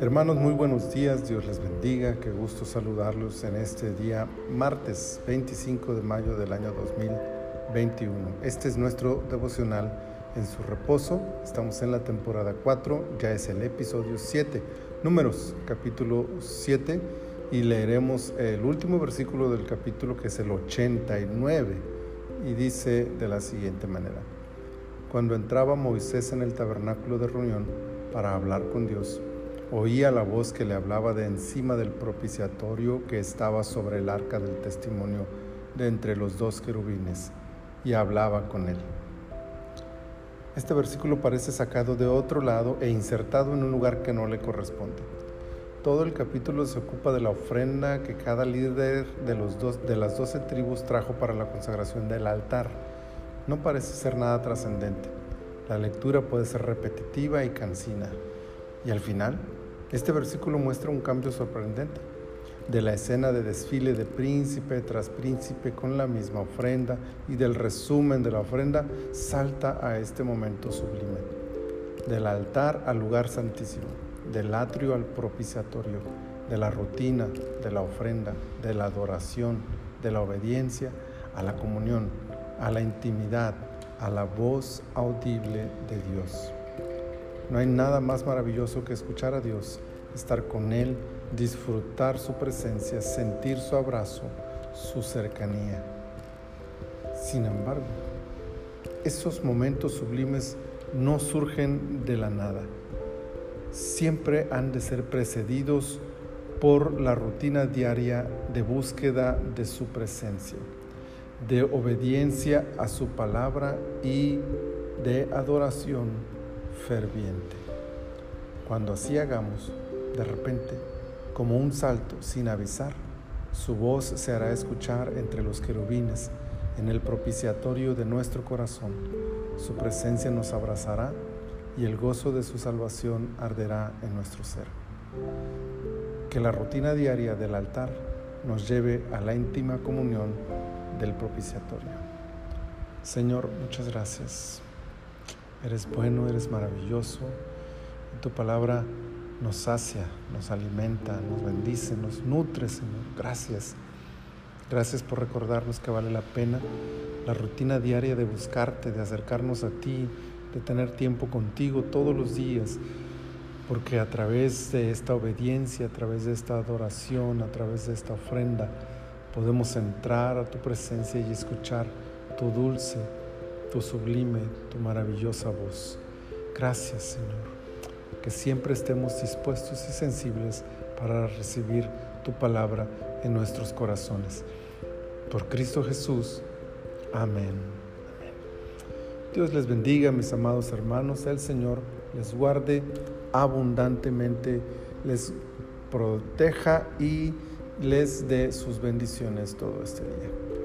Hermanos, muy buenos días, Dios les bendiga, qué gusto saludarlos en este día martes 25 de mayo del año 2021. Este es nuestro devocional en su reposo, estamos en la temporada 4, ya es el episodio 7, números capítulo 7 y leeremos el último versículo del capítulo que es el 89 y dice de la siguiente manera, cuando entraba Moisés en el tabernáculo de reunión para hablar con Dios, Oía la voz que le hablaba de encima del propiciatorio que estaba sobre el arca del testimonio de entre los dos querubines y hablaba con él. Este versículo parece sacado de otro lado e insertado en un lugar que no le corresponde. Todo el capítulo se ocupa de la ofrenda que cada líder de, de las doce tribus trajo para la consagración del altar. No parece ser nada trascendente. La lectura puede ser repetitiva y cansina. Y al final, este versículo muestra un cambio sorprendente de la escena de desfile de príncipe tras príncipe con la misma ofrenda y del resumen de la ofrenda salta a este momento sublime. Del altar al lugar santísimo, del atrio al propiciatorio, de la rutina, de la ofrenda, de la adoración, de la obediencia, a la comunión, a la intimidad, a la voz audible de Dios. No hay nada más maravilloso que escuchar a Dios, estar con Él, disfrutar su presencia, sentir su abrazo, su cercanía. Sin embargo, esos momentos sublimes no surgen de la nada. Siempre han de ser precedidos por la rutina diaria de búsqueda de su presencia, de obediencia a su palabra y de adoración ferviente. Cuando así hagamos, de repente, como un salto sin avisar, su voz se hará escuchar entre los querubines en el propiciatorio de nuestro corazón. Su presencia nos abrazará y el gozo de su salvación arderá en nuestro ser. Que la rutina diaria del altar nos lleve a la íntima comunión del propiciatorio. Señor, muchas gracias Eres bueno, eres maravilloso. tu palabra nos sacia, nos alimenta, nos bendice, nos nutre, Señor. Gracias. Gracias por recordarnos que vale la pena la rutina diaria de buscarte, de acercarnos a ti, de tener tiempo contigo todos los días, porque a través de esta obediencia, a través de esta adoración, a través de esta ofrenda, podemos entrar a tu presencia y escuchar tu dulce, tu sublime, tu maravillosa voz. Gracias, Señor, que siempre estemos dispuestos y sensibles para recibir tu palabra en nuestros corazones. Por Cristo Jesús. Amén. Dios les bendiga, mis amados hermanos. El Señor les guarde abundantemente, les proteja y les dé sus bendiciones todo este día.